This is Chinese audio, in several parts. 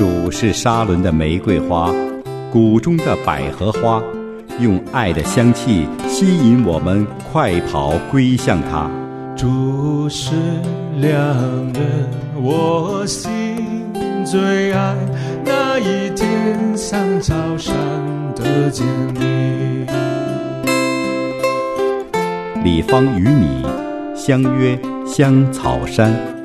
主是沙伦的玫瑰花，谷中的百合花，用爱的香气吸引我们快跑归向他。主是良人，我心最爱那一天上草山的见你。李芳与你相约香草山。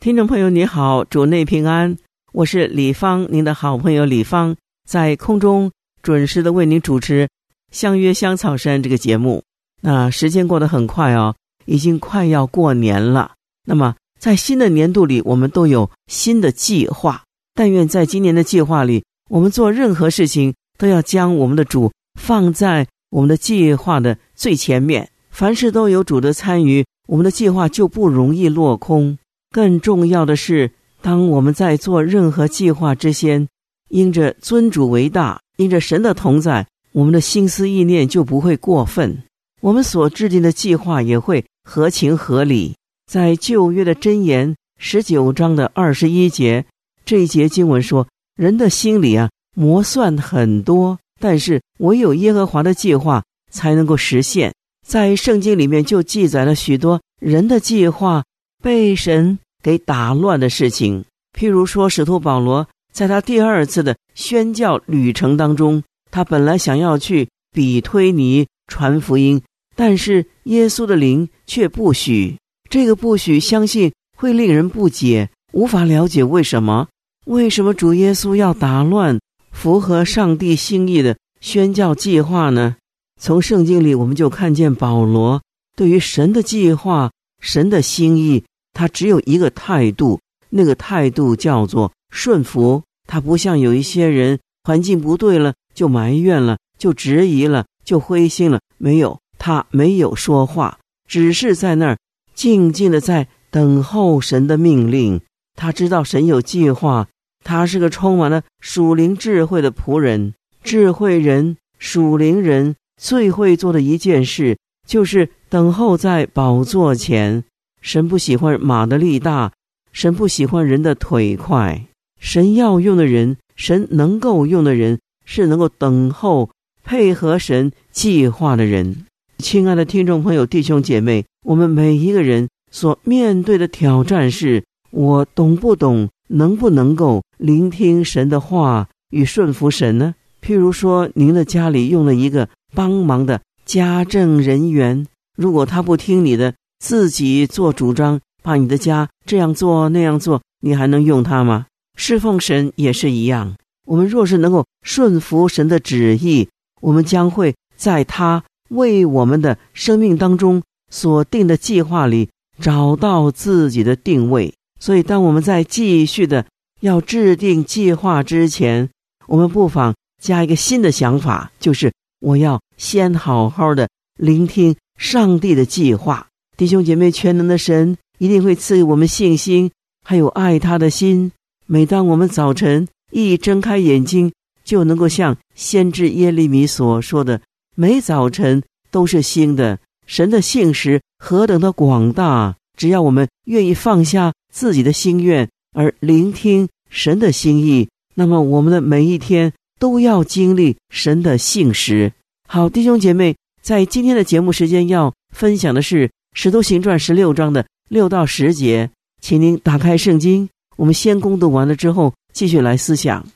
听众朋友，你好，主内平安，我是李芳，您的好朋友李芳，在空中准时的为您主持《相约香草山》这个节目。那时间过得很快哦，已经快要过年了。那么在新的年度里，我们都有新的计划。但愿在今年的计划里，我们做任何事情都要将我们的主放在我们的计划的最前面。凡事都有主的参与，我们的计划就不容易落空。更重要的是，当我们在做任何计划之前，因着尊主为大，因着神的同在，我们的心思意念就不会过分，我们所制定的计划也会合情合理。在旧约的箴言十九章的二十一节，这一节经文说：“人的心里啊，磨算很多，但是唯有耶和华的计划才能够实现。”在圣经里面就记载了许多人的计划。被神给打乱的事情，譬如说，使徒保罗在他第二次的宣教旅程当中，他本来想要去比推尼传福音，但是耶稣的灵却不许。这个不许，相信会令人不解，无法了解为什么？为什么主耶稣要打乱符合上帝心意的宣教计划呢？从圣经里，我们就看见保罗对于神的计划。神的心意，他只有一个态度，那个态度叫做顺服。他不像有一些人，环境不对了就埋怨了，就质疑了，就灰心了。没有，他没有说话，只是在那儿静静的在等候神的命令。他知道神有计划，他是个充满了属灵智慧的仆人。智慧人、属灵人最会做的一件事，就是。等候在宝座前，神不喜欢马的力大，神不喜欢人的腿快。神要用的人，神能够用的人，是能够等候、配合神计划的人。亲爱的听众朋友、弟兄姐妹，我们每一个人所面对的挑战是：我懂不懂，能不能够聆听神的话与顺服神呢？譬如说，您的家里用了一个帮忙的家政人员。如果他不听你的，自己做主张，把你的家这样做那样做，你还能用它吗？侍奉神也是一样。我们若是能够顺服神的旨意，我们将会在他为我们的生命当中所定的计划里找到自己的定位。所以，当我们在继续的要制定计划之前，我们不妨加一个新的想法，就是我要先好好的聆听。上帝的计划，弟兄姐妹，全能的神一定会赐予我们信心，还有爱他的心。每当我们早晨一睁开眼睛，就能够像先知耶利米所说的：“每早晨都是新的。”神的信实何等的广大！只要我们愿意放下自己的心愿，而聆听神的心意，那么我们的每一天都要经历神的信实。好，弟兄姐妹。在今天的节目时间要分享的是《使徒行传》十六章的六到十节，请您打开圣经，我们先攻读完了之后，继续来思想。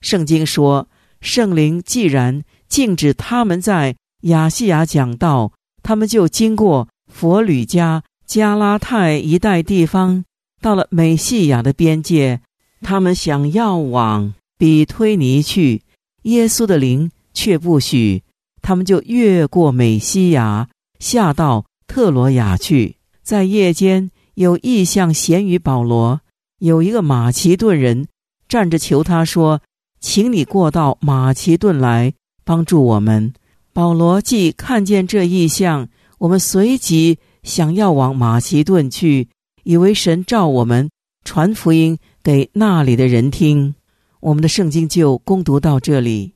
圣经说，圣灵既然禁止他们在亚细亚讲道，他们就经过佛吕加、加拉太一带地方，到了美西亚的边界，他们想要往比推尼去，耶稣的灵却不许。他们就越过美西亚，下到特罗亚去。在夜间，有异象显于保罗，有一个马其顿人站着求他说：“请你过到马其顿来帮助我们。”保罗既看见这异象，我们随即想要往马其顿去，以为神召我们传福音给那里的人听。我们的圣经就攻读到这里。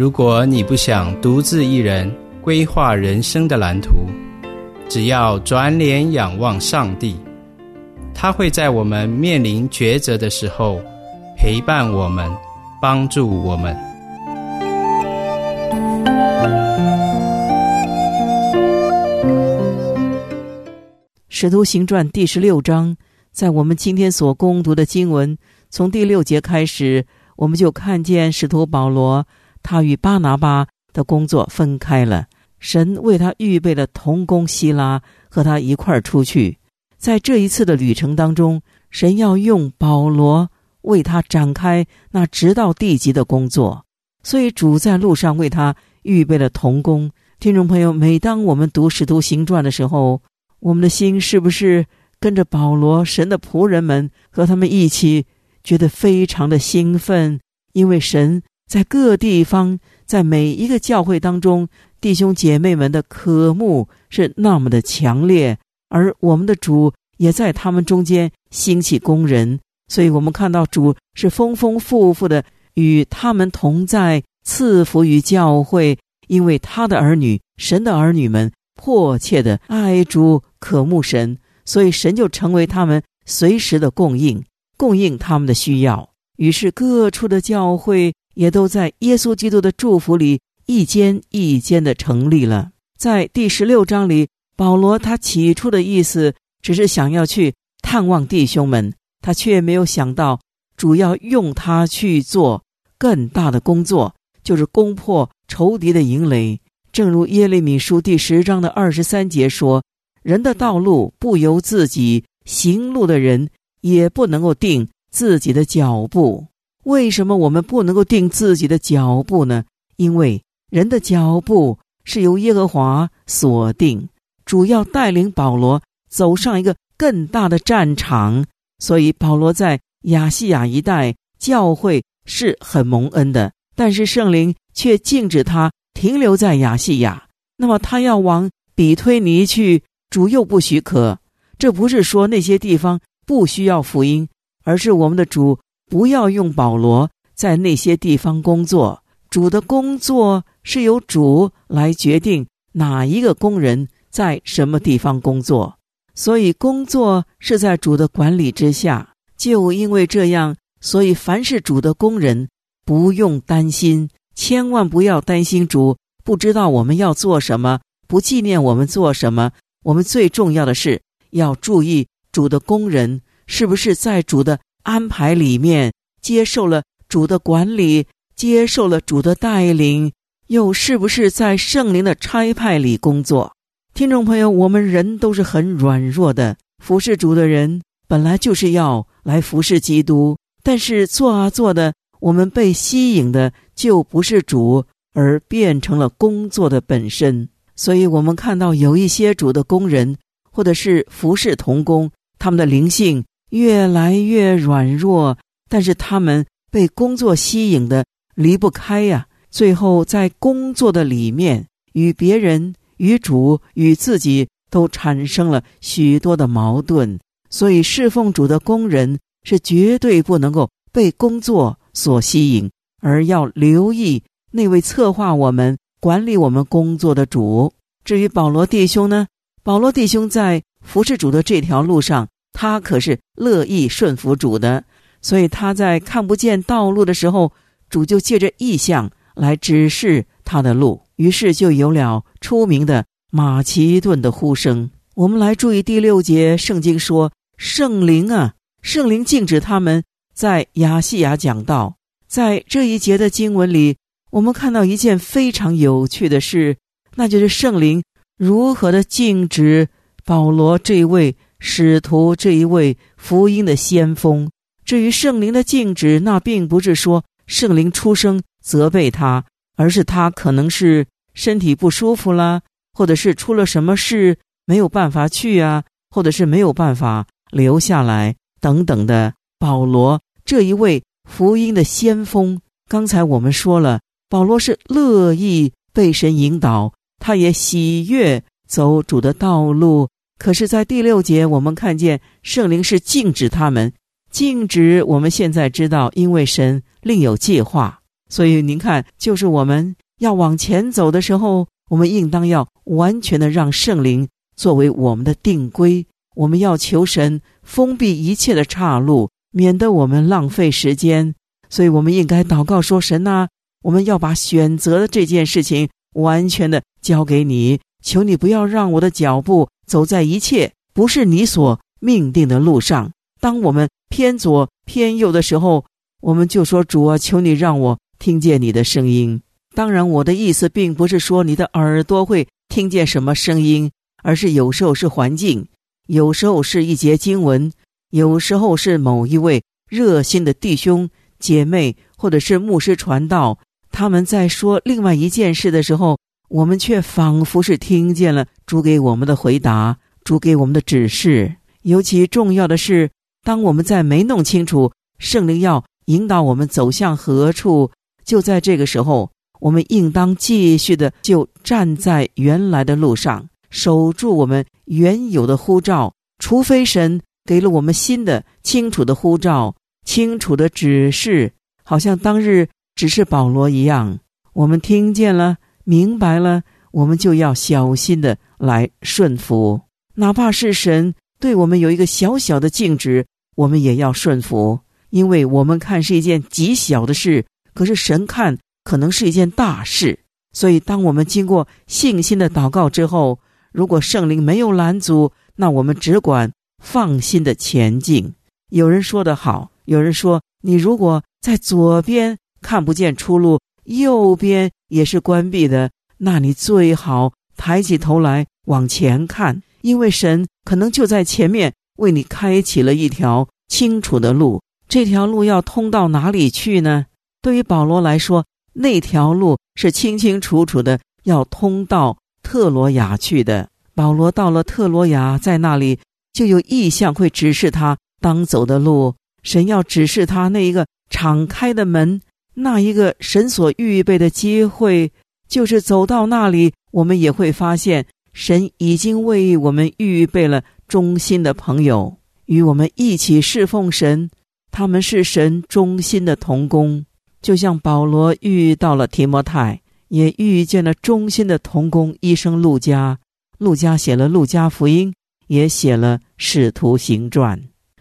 如果你不想独自一人规划人生的蓝图，只要转脸仰望上帝，他会在我们面临抉择的时候陪伴我们，帮助我们。使徒行传第十六章，在我们今天所攻读的经文，从第六节开始，我们就看见使徒保罗，他与巴拿巴的工作分开了。神为他预备了同工希拉和他一块儿出去，在这一次的旅程当中，神要用保罗为他展开那直到地极的工作，所以主在路上为他预备了同工。听众朋友，每当我们读使徒行传的时候，我们的心是不是跟着保罗、神的仆人们和他们一起，觉得非常的兴奋？因为神在各地方，在每一个教会当中，弟兄姐妹们的渴慕是那么的强烈，而我们的主也在他们中间兴起工人，所以我们看到主是丰丰富富的与他们同在，赐福于教会，因为他的儿女、神的儿女们迫切的爱主。渴慕神，所以神就成为他们随时的供应，供应他们的需要。于是各处的教会也都在耶稣基督的祝福里一间一间的成立了。在第十六章里，保罗他起初的意思只是想要去探望弟兄们，他却没有想到主要用他去做更大的工作，就是攻破仇敌的营垒。正如耶利米书第十章的二十三节说。人的道路不由自己行路的人，也不能够定自己的脚步。为什么我们不能够定自己的脚步呢？因为人的脚步是由耶和华锁定，主要带领保罗走上一个更大的战场。所以保罗在亚细亚一带教会是很蒙恩的，但是圣灵却禁止他停留在亚细亚。那么他要往比推尼去。主又不许可，这不是说那些地方不需要福音，而是我们的主不要用保罗在那些地方工作。主的工作是由主来决定哪一个工人在什么地方工作，所以工作是在主的管理之下。就因为这样，所以凡是主的工人不用担心，千万不要担心主不知道我们要做什么，不纪念我们做什么。我们最重要的是要注意主的工人是不是在主的安排里面接受了主的管理，接受了主的带领，又是不是在圣灵的差派里工作？听众朋友，我们人都是很软弱的，服侍主的人本来就是要来服侍基督，但是做啊做的，我们被吸引的就不是主，而变成了工作的本身。所以，我们看到有一些主的工人，或者是服侍童工，他们的灵性越来越软弱，但是他们被工作吸引的离不开呀。最后，在工作的里面，与别人、与主、与自己都产生了许多的矛盾。所以，侍奉主的工人是绝对不能够被工作所吸引，而要留意那位策划我们。管理我们工作的主。至于保罗弟兄呢？保罗弟兄在服侍主的这条路上，他可是乐意顺服主的。所以他在看不见道路的时候，主就借着意象来指示他的路。于是就有了出名的马其顿的呼声。我们来注意第六节，圣经说：“圣灵啊，圣灵禁止他们在亚细亚讲道。”在这一节的经文里。我们看到一件非常有趣的事，那就是圣灵如何的禁止保罗这位使徒、这一位福音的先锋。至于圣灵的禁止，那并不是说圣灵出生责备他，而是他可能是身体不舒服啦，或者是出了什么事没有办法去啊，或者是没有办法留下来等等的。保罗这一位福音的先锋，刚才我们说了。保罗是乐意被神引导，他也喜悦走主的道路。可是，在第六节，我们看见圣灵是禁止他们，禁止。我们现在知道，因为神另有计划，所以您看，就是我们要往前走的时候，我们应当要完全的让圣灵作为我们的定规。我们要求神封闭一切的岔路，免得我们浪费时间。所以，我们应该祷告说：“神啊，我们要把选择的这件事情完全的交给你，求你不要让我的脚步走在一切不是你所命定的路上。当我们偏左偏右的时候，我们就说：主啊，求你让我听见你的声音。当然，我的意思并不是说你的耳朵会听见什么声音，而是有时候是环境。”有时候是一节经文，有时候是某一位热心的弟兄姐妹，或者是牧师传道，他们在说另外一件事的时候，我们却仿佛是听见了主给我们的回答，主给我们的指示。尤其重要的是，当我们在没弄清楚圣灵要引导我们走向何处，就在这个时候，我们应当继续的就站在原来的路上。守住我们原有的呼召，除非神给了我们新的、清楚的呼召、清楚的指示，好像当日只是保罗一样，我们听见了、明白了，我们就要小心的来顺服。哪怕是神对我们有一个小小的禁止，我们也要顺服，因为我们看是一件极小的事，可是神看可能是一件大事。所以，当我们经过信心的祷告之后，如果圣灵没有拦阻，那我们只管放心的前进。有人说得好，有人说，你如果在左边看不见出路，右边也是关闭的，那你最好抬起头来往前看，因为神可能就在前面为你开启了一条清楚的路。这条路要通到哪里去呢？对于保罗来说，那条路是清清楚楚的，要通到。特罗亚去的保罗到了特罗亚，在那里就有意象会指示他当走的路。神要指示他那一个敞开的门，那一个神所预备的机会，就是走到那里，我们也会发现神已经为我们预备了忠心的朋友，与我们一起侍奉神。他们是神忠心的同工，就像保罗遇到了提摩太。也遇见了忠心的童工医生陆家，陆家写了《陆家福音》，也写了《使徒行传》。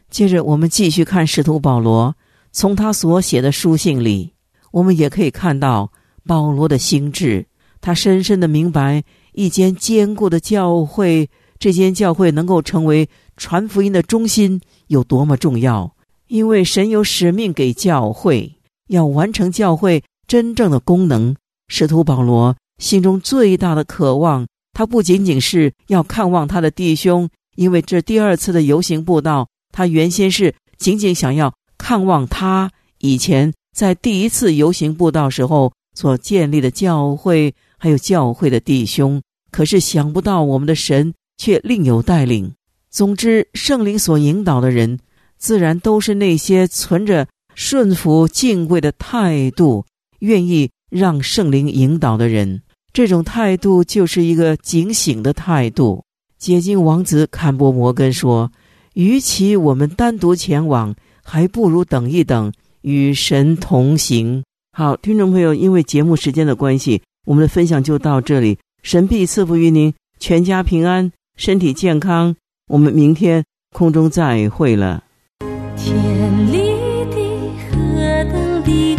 接着，我们继续看使徒保罗，从他所写的书信里，我们也可以看到保罗的心智。他深深的明白，一间坚固的教会，这间教会能够成为传福音的中心有多么重要。因为神有使命给教会，要完成教会真正的功能。使徒保罗心中最大的渴望，他不仅仅是要看望他的弟兄，因为这第二次的游行布道，他原先是仅仅想要看望他以前在第一次游行布道时候所建立的教会，还有教会的弟兄。可是想不到我们的神却另有带领。总之，圣灵所引导的人，自然都是那些存着顺服敬畏的态度，愿意。让圣灵引导的人，这种态度就是一个警醒的态度。解经王子坎伯摩根说：“与其我们单独前往，还不如等一等，与神同行。”好，听众朋友，因为节目时间的关系，我们的分享就到这里。神必赐福于您，全家平安，身体健康。我们明天空中再会了。天里的何等的